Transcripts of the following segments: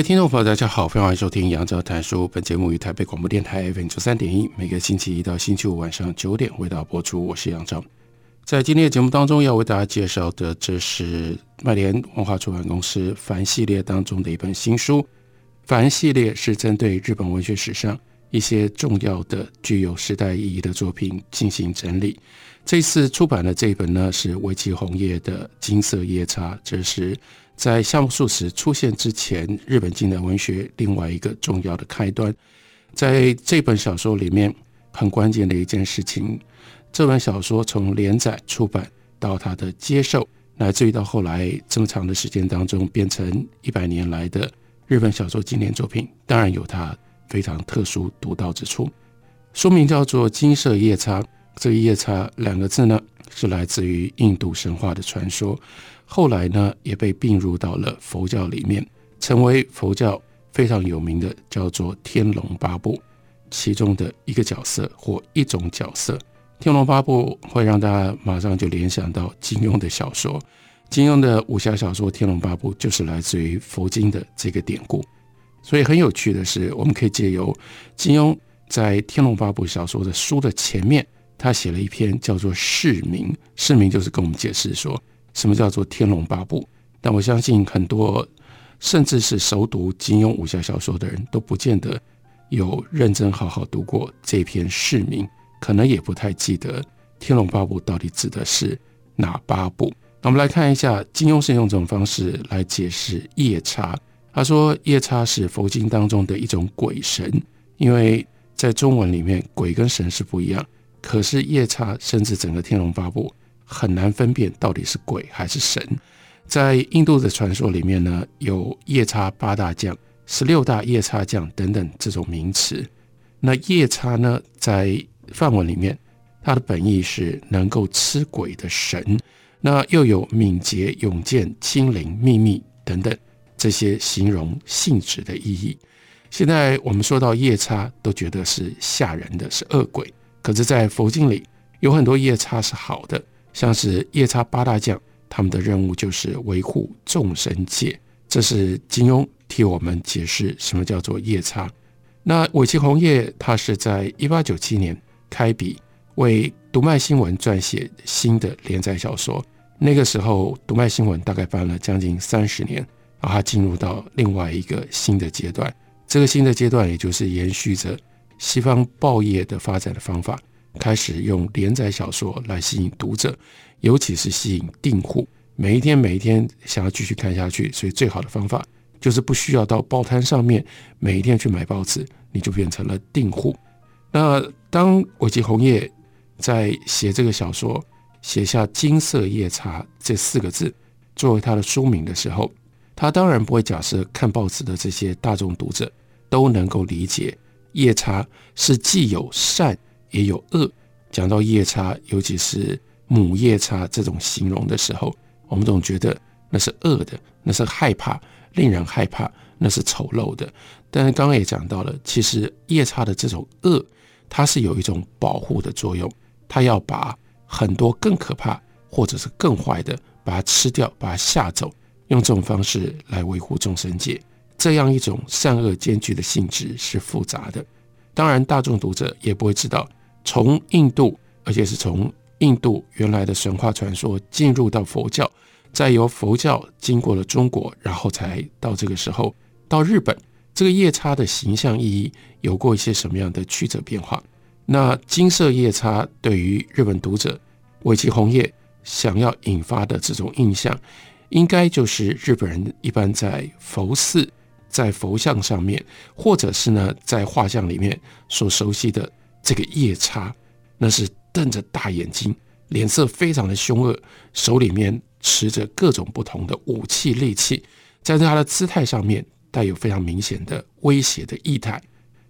位听众朋友，大家好，欢迎收听杨照谈书。本节目于台北广播电台 FM 九三点一，每个星期一到星期五晚上九点为大家播出。我是杨照。在今天的节目当中，要为大家介绍的，这是麦田文化出版公司凡系列当中的一本新书。凡系列是针对日本文学史上一些重要的、具有时代意义的作品进行整理。这次出版的这一本呢，是尾崎红叶的《金色夜叉》，这是。在夏目漱石出现之前，日本近代文学另外一个重要的开端，在这本小说里面，很关键的一件事情，这本小说从连载出版到它的接受，乃至于到后来这么长的时间当中，变成一百年来的日本小说经典作品，当然有它非常特殊独到之处。书名叫做《金色夜叉》，这个“夜叉”两个字呢，是来自于印度神话的传说。后来呢，也被并入到了佛教里面，成为佛教非常有名的，叫做《天龙八部》其中的一个角色或一种角色。《天龙八部》会让大家马上就联想到金庸的小说，金庸的武侠小说《天龙八部》就是来自于佛经的这个典故。所以很有趣的是，我们可以借由金庸在《天龙八部》小说的书的前面，他写了一篇叫做《释名》，释名就是跟我们解释说。什么叫做《天龙八部》？但我相信很多，甚至是熟读金庸武侠小说的人都不见得有认真好好读过这篇释名，可能也不太记得《天龙八部》到底指的是哪八部。那我们来看一下，金庸是用这种方式来解释夜叉。他说，夜叉是佛经当中的一种鬼神，因为在中文里面，鬼跟神是不一样。可是夜叉，甚至整个《天龙八部》。很难分辨到底是鬼还是神。在印度的传说里面呢，有夜叉八大将、十六大夜叉将等等这种名词。那夜叉呢，在梵文里面，它的本意是能够吃鬼的神。那又有敏捷、勇健、精灵、秘密等等这些形容性质的意义。现在我们说到夜叉，都觉得是吓人的，是恶鬼。可是，在佛经里，有很多夜叉是好的。像是夜叉八大将，他们的任务就是维护众生界。这是金庸替我们解释什么叫做夜叉。那尾崎红叶他是在一八九七年开笔为读卖新闻撰写新的连载小说。那个时候，读卖新闻大概办了将近三十年，然后他进入到另外一个新的阶段。这个新的阶段，也就是延续着西方报业的发展的方法。开始用连载小说来吸引读者，尤其是吸引订户，每一天每一天想要继续看下去。所以最好的方法就是不需要到报摊上面每一天去买报纸，你就变成了订户。那当尾崎红叶在写这个小说，写下“金色夜叉”这四个字作为他的书名的时候，他当然不会假设看报纸的这些大众读者都能够理解夜叉是既有善。也有恶，讲到夜叉，尤其是母夜叉这种形容的时候，我们总觉得那是恶的，那是害怕，令人害怕，那是丑陋的。但是刚刚也讲到了，其实夜叉的这种恶，它是有一种保护的作用，它要把很多更可怕或者是更坏的，把它吃掉，把它吓走，用这种方式来维护众生界。这样一种善恶兼具的性质是复杂的，当然大众读者也不会知道。从印度，而且是从印度原来的神话传说进入到佛教，再由佛教经过了中国，然后才到这个时候到日本。这个夜叉的形象意义有过一些什么样的曲折变化？那金色夜叉对于日本读者尾崎红叶想要引发的这种印象，应该就是日本人一般在佛寺、在佛像上面，或者是呢在画像里面所熟悉的。这个夜叉，那是瞪着大眼睛，脸色非常的凶恶，手里面持着各种不同的武器利器，在他的姿态上面带有非常明显的威胁的意态，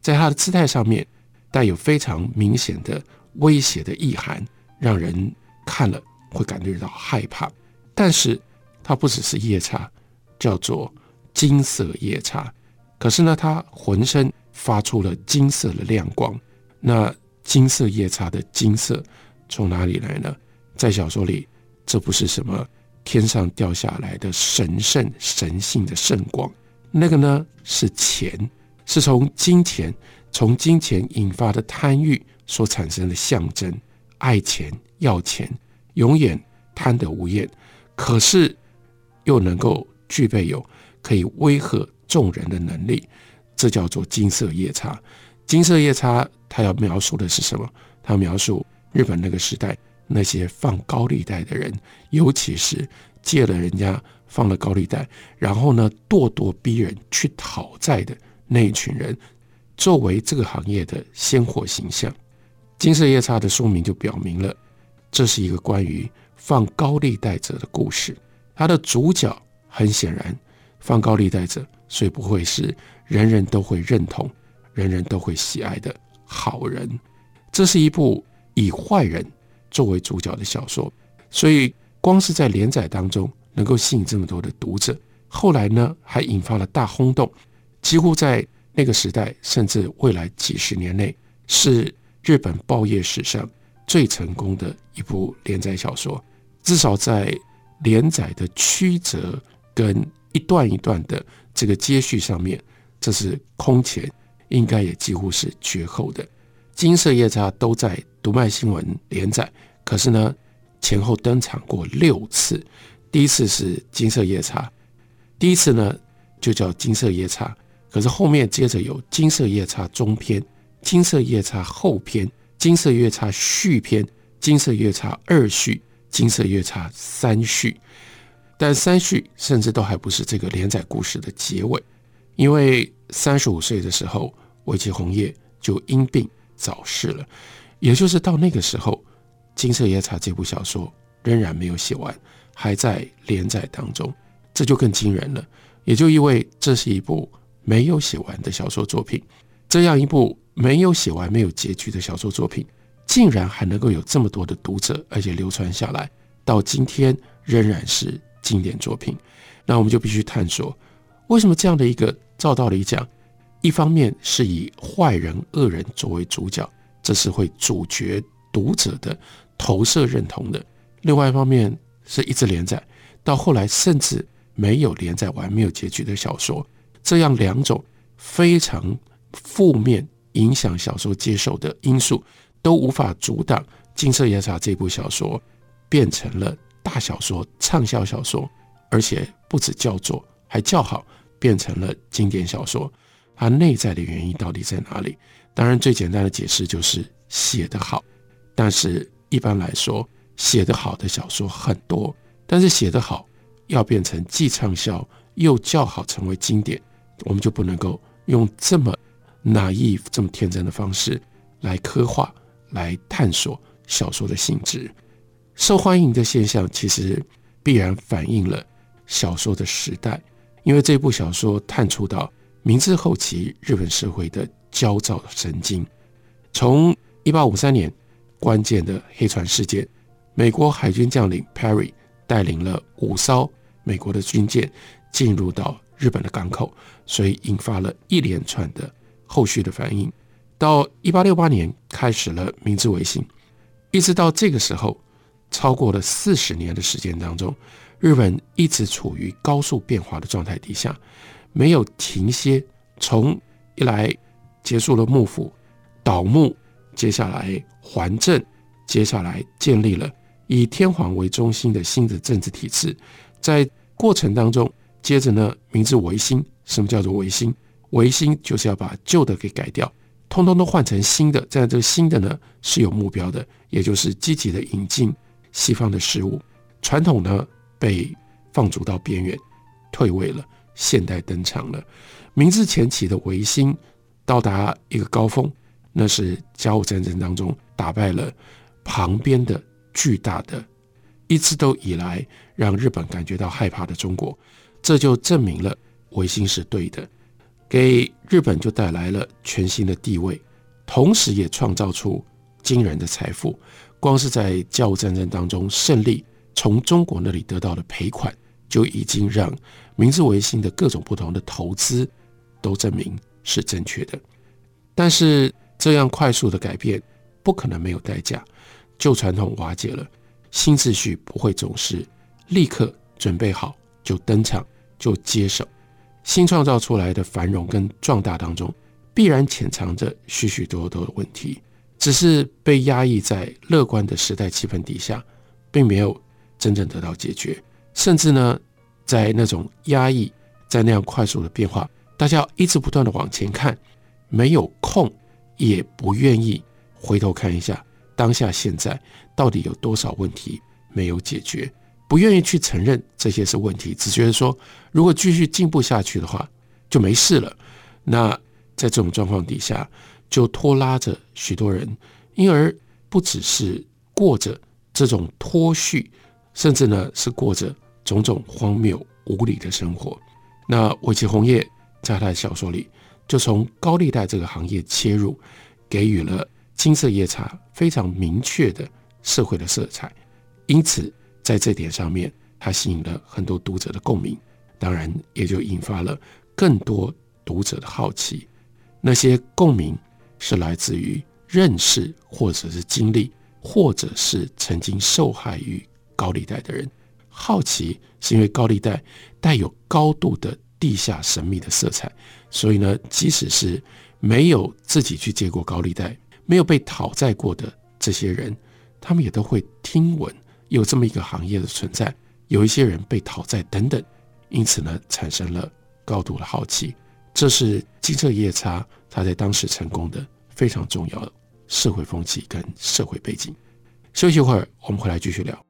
在他的姿态上面带有非常明显的威胁的意涵，让人看了会感觉到害怕。但是，它不只是夜叉，叫做金色夜叉。可是呢，它浑身发出了金色的亮光。那金色夜叉的金色从哪里来呢？在小说里，这不是什么天上掉下来的神圣神性的圣光，那个呢是钱，是从金钱、从金钱引发的贪欲所产生的象征，爱钱、要钱，永远贪得无厌。可是又能够具备有可以威吓众人的能力，这叫做金色夜叉。金色夜叉，他要描述的是什么？他描述日本那个时代那些放高利贷的人，尤其是借了人家放了高利贷，然后呢咄咄逼人去讨债的那一群人，作为这个行业的鲜活形象。金色夜叉的书名就表明了，这是一个关于放高利贷者的故事。他的主角很显然放高利贷者，所以不会是人人都会认同。人人都会喜爱的好人，这是一部以坏人作为主角的小说，所以光是在连载当中能够吸引这么多的读者，后来呢还引发了大轰动，几乎在那个时代，甚至未来几十年内，是日本报业史上最成功的一部连载小说，至少在连载的曲折跟一段一段的这个接续上面，这是空前。应该也几乎是绝后的，金色夜叉都在读卖新闻连载，可是呢，前后登场过六次。第一次是金色夜叉，第一次呢就叫金色夜叉，可是后面接着有金色夜叉中篇、金色夜叉后篇、金色夜叉续篇、金色夜叉二续、金色夜叉三续，但三续甚至都还不是这个连载故事的结尾，因为三十五岁的时候。尾崎红叶就因病早逝了，也就是到那个时候，《金色夜叉》这部小说仍然没有写完，还在连载当中，这就更惊人了。也就意味这是一部没有写完的小说作品。这样一部没有写完、没有结局的小说作品，竟然还能够有这么多的读者，而且流传下来，到今天仍然是经典作品。那我们就必须探索，为什么这样的一个，照道理讲。一方面是以坏人、恶人作为主角，这是会主角读者的投射认同的；另外一方面是一直连载，到后来甚至没有连载完、没有结局的小说，这样两种非常负面影响小说接受的因素，都无法阻挡《金色夜叉》这部小说变成了大小说、畅销小说，而且不止叫座，还叫好，变成了经典小说。它内在的原因到底在哪里？当然，最简单的解释就是写得好。但是，一般来说，写得好的小说很多，但是写得好要变成既畅销又较好成为经典，我们就不能够用这么 naive、这么天真的方式来刻画、来探索小说的性质。受欢迎的现象其实必然反映了小说的时代，因为这部小说探出到。明治后期日本社会的焦躁神经，从一八五三年关键的黑船事件，美国海军将领 Perry 带领了五艘美国的军舰进入到日本的港口，所以引发了一连串的后续的反应。到一八六八年开始了明治维新，一直到这个时候，超过了四十年的时间当中，日本一直处于高速变化的状态底下。没有停歇，从一来结束了幕府倒幕，接下来还政，接下来建立了以天皇为中心的新的政治体制，在过程当中，接着呢，明治维新，什么叫做维新？维新就是要把旧的给改掉，通通都换成新的，这样这个新的呢是有目标的，也就是积极的引进西方的事物，传统呢被放逐到边缘，退位了。现代登场了，明治前期的维新到达一个高峰，那是甲午战争当中打败了旁边的巨大的一直都以来让日本感觉到害怕的中国，这就证明了维新是对的，给日本就带来了全新的地位，同时也创造出惊人的财富。光是在甲午战争当中胜利，从中国那里得到的赔款，就已经让明治维新的各种不同的投资都证明是正确的。但是这样快速的改变不可能没有代价，旧传统瓦解了，新秩序不会总是立刻准备好就登场就接手。新创造出来的繁荣跟壮大当中，必然潜藏着许许多多的问题。只是被压抑在乐观的时代气氛底下，并没有真正得到解决。甚至呢，在那种压抑，在那样快速的变化，大家要一直不断的往前看，没有空，也不愿意回头看一下当下现在到底有多少问题没有解决，不愿意去承认这些是问题，只觉得说如果继续进步下去的话就没事了。那在这种状况底下。就拖拉着许多人，因而不只是过着这种脱序，甚至呢是过着种种荒谬无理的生活。那尾崎红叶在他的小说里，就从高利贷这个行业切入，给予了金色夜叉非常明确的社会的色彩。因此，在这点上面，他吸引了很多读者的共鸣，当然也就引发了更多读者的好奇。那些共鸣。是来自于认识，或者是经历，或者是曾经受害于高利贷的人。好奇是因为高利贷带有高度的地下神秘的色彩，所以呢，即使是没有自己去借过高利贷，没有被讨债过的这些人，他们也都会听闻有这么一个行业的存在，有一些人被讨债等等，因此呢，产生了高度的好奇。这是金色夜叉。他在当时成功的非常重要的社会风气跟社会背景。休息一会儿，我们回来继续聊。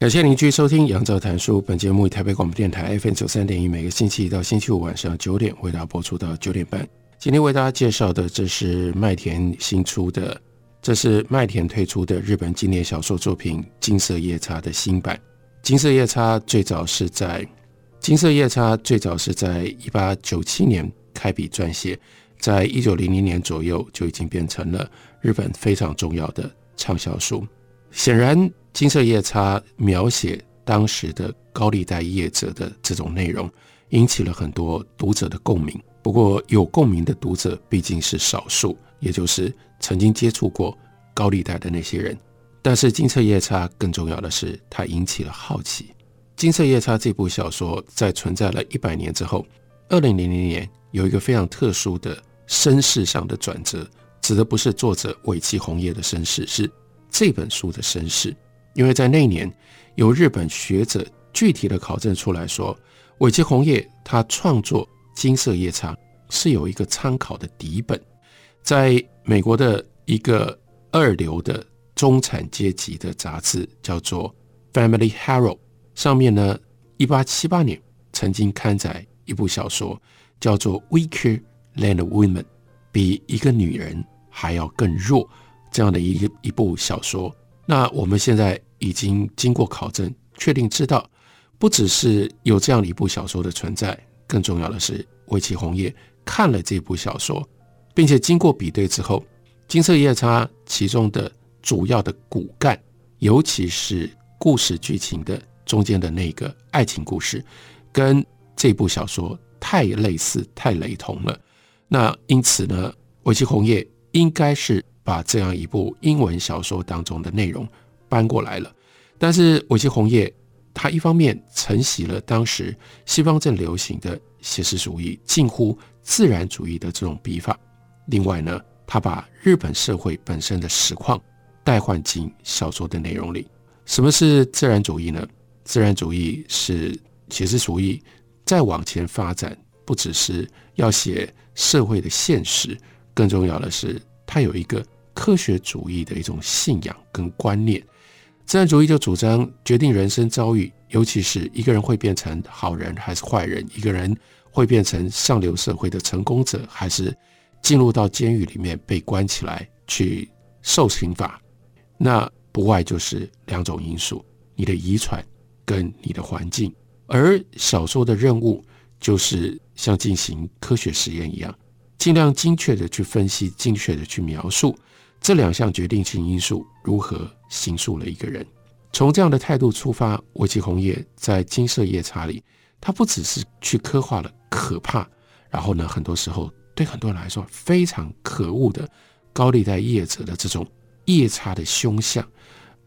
感谢您继续收听杨照谈书。本节目以台北广播电台 FM 九三点一，每个星期一到星期五晚上九点为大家播出到九点半。今天为大家介绍的，这是麦田新出的，这是麦田推出的日本经典小说作品《金色夜叉》的新版。《金色夜叉》最早是在《金色夜叉》最早是在一八九七年开笔撰写，在一九零零年左右就已经变成了日本非常重要的畅销书。显然。金色夜叉描写当时的高利贷业者的这种内容，引起了很多读者的共鸣。不过，有共鸣的读者毕竟是少数，也就是曾经接触过高利贷的那些人。但是，金色夜叉更重要的是，它引起了好奇。金色夜叉这部小说在存在了一百年之后，二零零零年有一个非常特殊的身世上的转折，指的不是作者尾崎红叶的身世，是这本书的身世。因为在那年，有日本学者具体的考证出来说，尾崎红叶他创作《金色夜叉》是有一个参考的底本，在美国的一个二流的中产阶级的杂志叫做《Family Herald》上面呢，一八七八年曾经刊载一部小说，叫做《Weaker Than a Woman》，比一个女人还要更弱这样的一一部小说。那我们现在已经经过考证，确定知道，不只是有这样的一部小说的存在，更重要的是，尾崎红叶看了这部小说，并且经过比对之后，《金色夜叉》其中的主要的骨干，尤其是故事剧情的中间的那个爱情故事，跟这部小说太类似、太雷同了。那因此呢，尾崎红叶应该是。把这样一部英文小说当中的内容搬过来了。但是尾崎红叶他一方面承袭了当时西方正流行的写实主义、近乎自然主义的这种笔法，另外呢，他把日本社会本身的实况代换进小说的内容里。什么是自然主义呢？自然主义是写实主义再往前发展，不只是要写社会的现实，更重要的是，它有一个科学主义的一种信仰跟观念。自然主义就主张决定人生遭遇，尤其是一个人会变成好人还是坏人，一个人会变成上流社会的成功者，还是进入到监狱里面被关起来去受刑罚。那不外就是两种因素：你的遗传跟你的环境。而小说的任务就是像进行科学实验一样，尽量精确的去分析，精确的去描述。这两项决定性因素如何形塑了一个人？从这样的态度出发，尾崎红叶在《金色夜叉》里，他不只是去刻画了可怕，然后呢，很多时候对很多人来说非常可恶的高利贷业者的这种夜叉的凶相，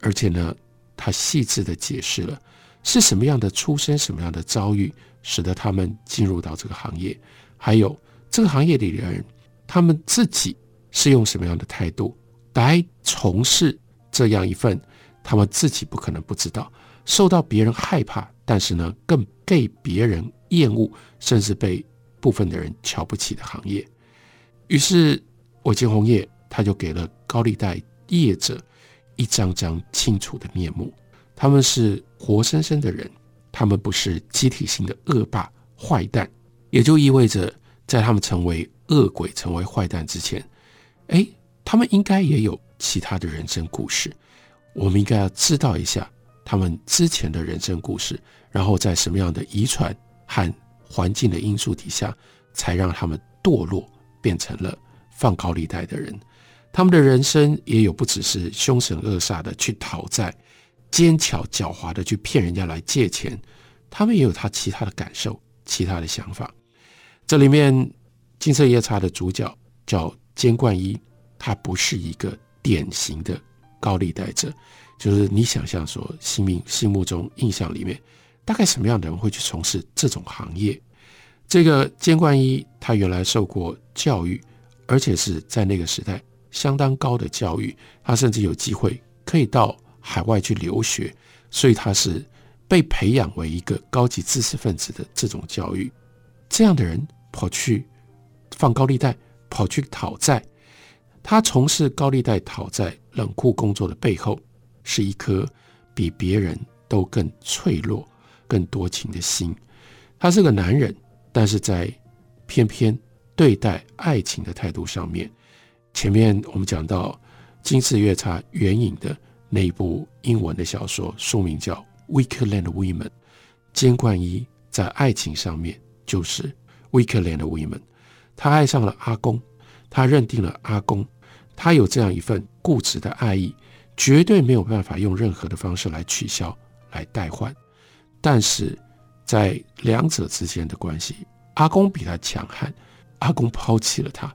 而且呢，他细致地解释了是什么样的出身、什么样的遭遇，使得他们进入到这个行业，还有这个行业里的人，他们自己是用什么样的态度。来从事这样一份他们自己不可能不知道、受到别人害怕，但是呢，更被别人厌恶，甚至被部分的人瞧不起的行业。于是，我金红叶他就给了高利贷业者一张张清楚的面目。他们是活生生的人，他们不是集体性的恶霸坏蛋，也就意味着，在他们成为恶鬼、成为坏蛋之前，哎。他们应该也有其他的人生故事，我们应该要知道一下他们之前的人生故事，然后在什么样的遗传和环境的因素底下，才让他们堕落变成了放高利贷的人。他们的人生也有不只是凶神恶煞的去讨债，奸巧狡猾的去骗人家来借钱，他们也有他其他的感受、其他的想法。这里面《金色夜叉》的主角叫菅贯一。他不是一个典型的高利贷者，就是你想象说，心命心目中印象里面，大概什么样的人会去从事这种行业？这个菅贯一，他原来受过教育，而且是在那个时代相当高的教育，他甚至有机会可以到海外去留学，所以他是被培养为一个高级知识分子的这种教育。这样的人跑去放高利贷，跑去讨债。他从事高利贷讨债冷酷工作的背后，是一颗比别人都更脆弱、更多情的心。他是个男人，但是在偏偏对待爱情的态度上面，前面我们讲到《金色夜叉》援引的那一部英文的小说，书名叫《Weaker Than Women》。菅冠一在爱情上面就是 Weaker Than Women，他爱上了阿公。他认定了阿公，他有这样一份固执的爱意，绝对没有办法用任何的方式来取消、来代换。但是在两者之间的关系，阿公比他强悍，阿公抛弃了他，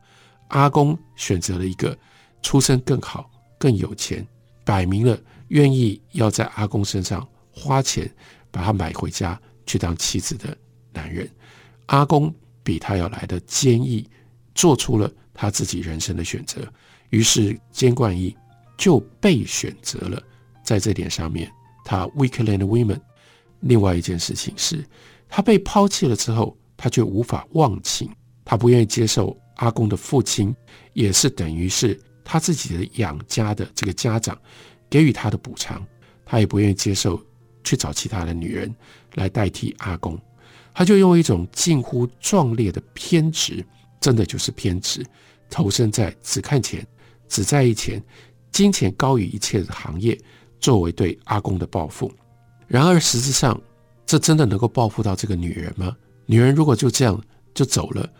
阿公选择了一个出身更好、更有钱，摆明了愿意要在阿公身上花钱把他买回家去当妻子的男人。阿公比他要来的坚毅，做出了。他自己人生的选择，于是菅贯一就被选择了。在这点上面，他 weaker than women。另外一件事情是，他被抛弃了之后，他却无法忘情，他不愿意接受阿公的父亲，也是等于是他自己的养家的这个家长给予他的补偿，他也不愿意接受去找其他的女人来代替阿公，他就用一种近乎壮烈的偏执，真的就是偏执。投身在只看钱、只在意钱、金钱高于一切的行业，作为对阿公的报复。然而，实质上，这真的能够报复到这个女人吗？女人如果就这样就走了，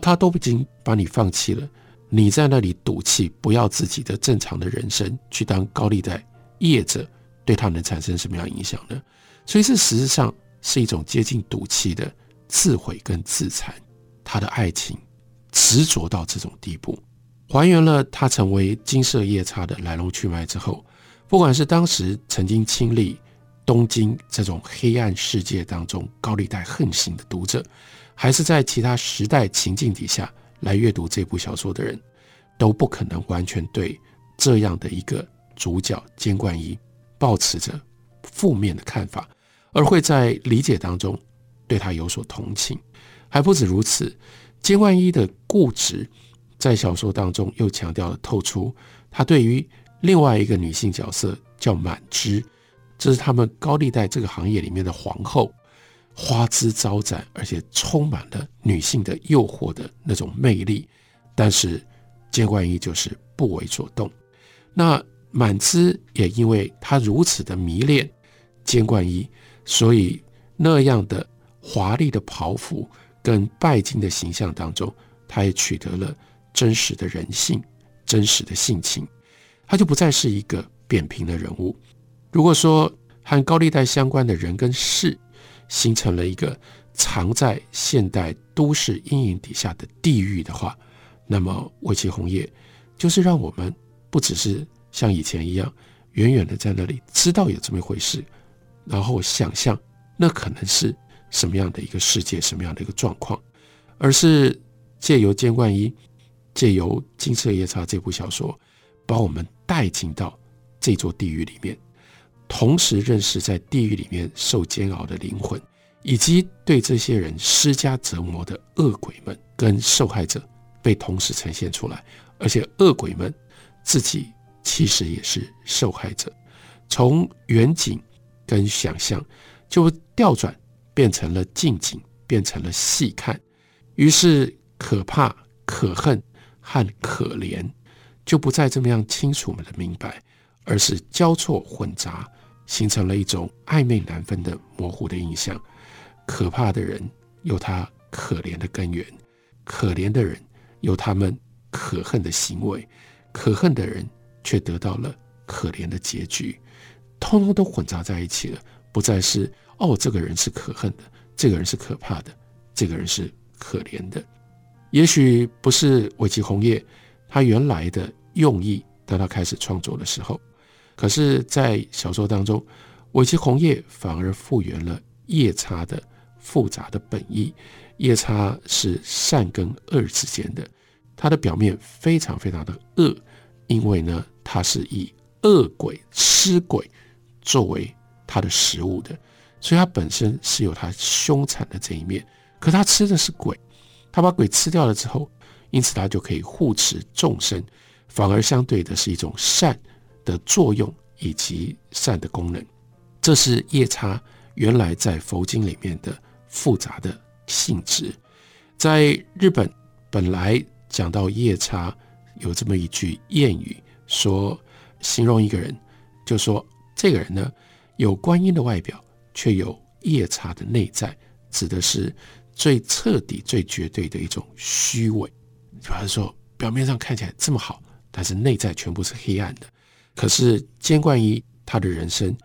她都已经把你放弃了，你在那里赌气，不要自己的正常的人生，去当高利贷业者，对她能产生什么样影响呢？所以，这实质上是一种接近赌气的自毁跟自残。他的爱情。执着到这种地步，还原了他成为金色夜叉的来龙去脉之后，不管是当时曾经亲历东京这种黑暗世界当中高利贷横行的读者，还是在其他时代情境底下来阅读这部小说的人，都不可能完全对这样的一个主角菅冠一抱持着负面的看法，而会在理解当中对他有所同情。还不止如此，菅冠一的固执在小说当中又强调了透出他对于另外一个女性角色叫满枝，这是他们高利贷这个行业里面的皇后，花枝招展，而且充满了女性的诱惑的那种魅力。但是菅冠一就是不为所动。那满枝也因为他如此的迷恋菅冠一，所以那样的华丽的袍服跟拜金的形象当中，他也取得了真实的人性、真实的性情。他就不再是一个扁平的人物。如果说和高利贷相关的人跟事形成了一个藏在现代都市阴影底下的地狱的话，那么尾崎红叶就是让我们不只是像以前一样远远的在那里知道有这么一回事，然后想象那可能是什么样的一个世界，什么样的一个状况，而是借由监冠一，借由《金色夜叉》这部小说。把我们带进到这座地狱里面，同时认识在地狱里面受煎熬的灵魂，以及对这些人施加折磨的恶鬼们跟受害者被同时呈现出来，而且恶鬼们自己其实也是受害者。从远景跟想象就调转变成了近景，变成了细看，于是可怕、可恨和可怜。就不再这么样清楚的明白，而是交错混杂，形成了一种暧昧难分的模糊的印象。可怕的人有他可怜的根源，可怜的人有他们可恨的行为，可恨的人却得到了可怜的结局，通通都混杂在一起了。不再是哦，这个人是可恨的，这个人是可怕的，这个人是可怜的。也许不是尾崎红叶他原来的。用意，当他开始创作的时候，可是，在小说当中，尾崎红叶反而复原了夜叉的复杂的本意。夜叉是善跟恶之间的，他的表面非常非常的恶，因为呢，他是以恶鬼吃鬼作为他的食物的，所以他本身是有他凶残的这一面。可他吃的是鬼，他把鬼吃掉了之后，因此他就可以护持众生。反而相对的是一种善的作用以及善的功能，这是夜叉原来在佛经里面的复杂的性质。在日本，本来讲到夜叉，有这么一句谚语，说形容一个人，就说这个人呢有观音的外表，却有夜叉的内在，指的是最彻底、最绝对的一种虚伪。比方说，表面上看起来这么好。但是内在全部是黑暗的，可是监冠伊他的人生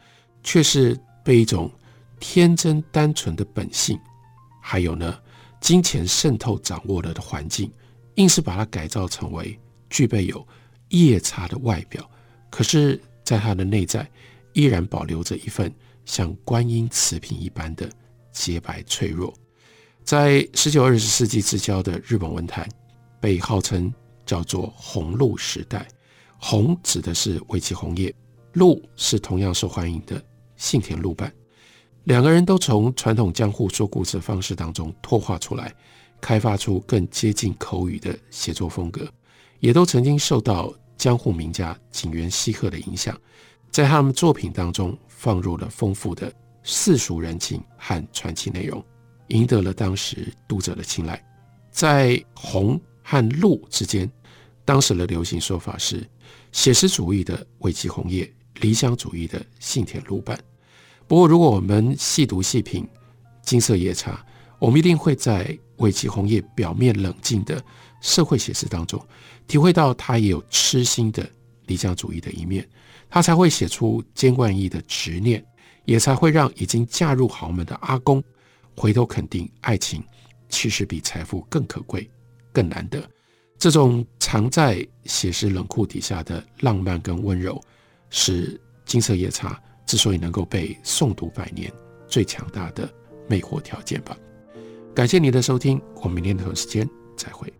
却是被一种天真单纯的本性，还有呢金钱渗透掌握了的环境，硬是把它改造成为具备有夜叉的外表，可是在他的内在依然保留着一份像观音瓷瓶一般的洁白脆弱。在十九二十世纪之交的日本文坛，被号称。叫做红鹿时代，红指的是尾崎红叶，鹿是同样受欢迎的幸田露伴。两个人都从传统江户说故事的方式当中脱化出来，开发出更接近口语的写作风格，也都曾经受到江户名家井原西鹤的影响，在他们作品当中放入了丰富的世俗人情和传奇内容，赢得了当时读者的青睐。在红和绿之间，当时的流行说法是写实主义的尾崎红叶，理想主义的幸田露伴。不过，如果我们细读细品《金色夜叉》，我们一定会在尾崎红叶表面冷静的社会写实当中，体会到他也有痴心的理想主义的一面，他才会写出菅冠伊的执念，也才会让已经嫁入豪门的阿公回头肯定爱情其实比财富更可贵。更难得，这种藏在写实冷酷底下的浪漫跟温柔，是金色夜叉之所以能够被诵读百年最强大的魅惑条件吧。感谢你的收听，我们明天同一时间再会。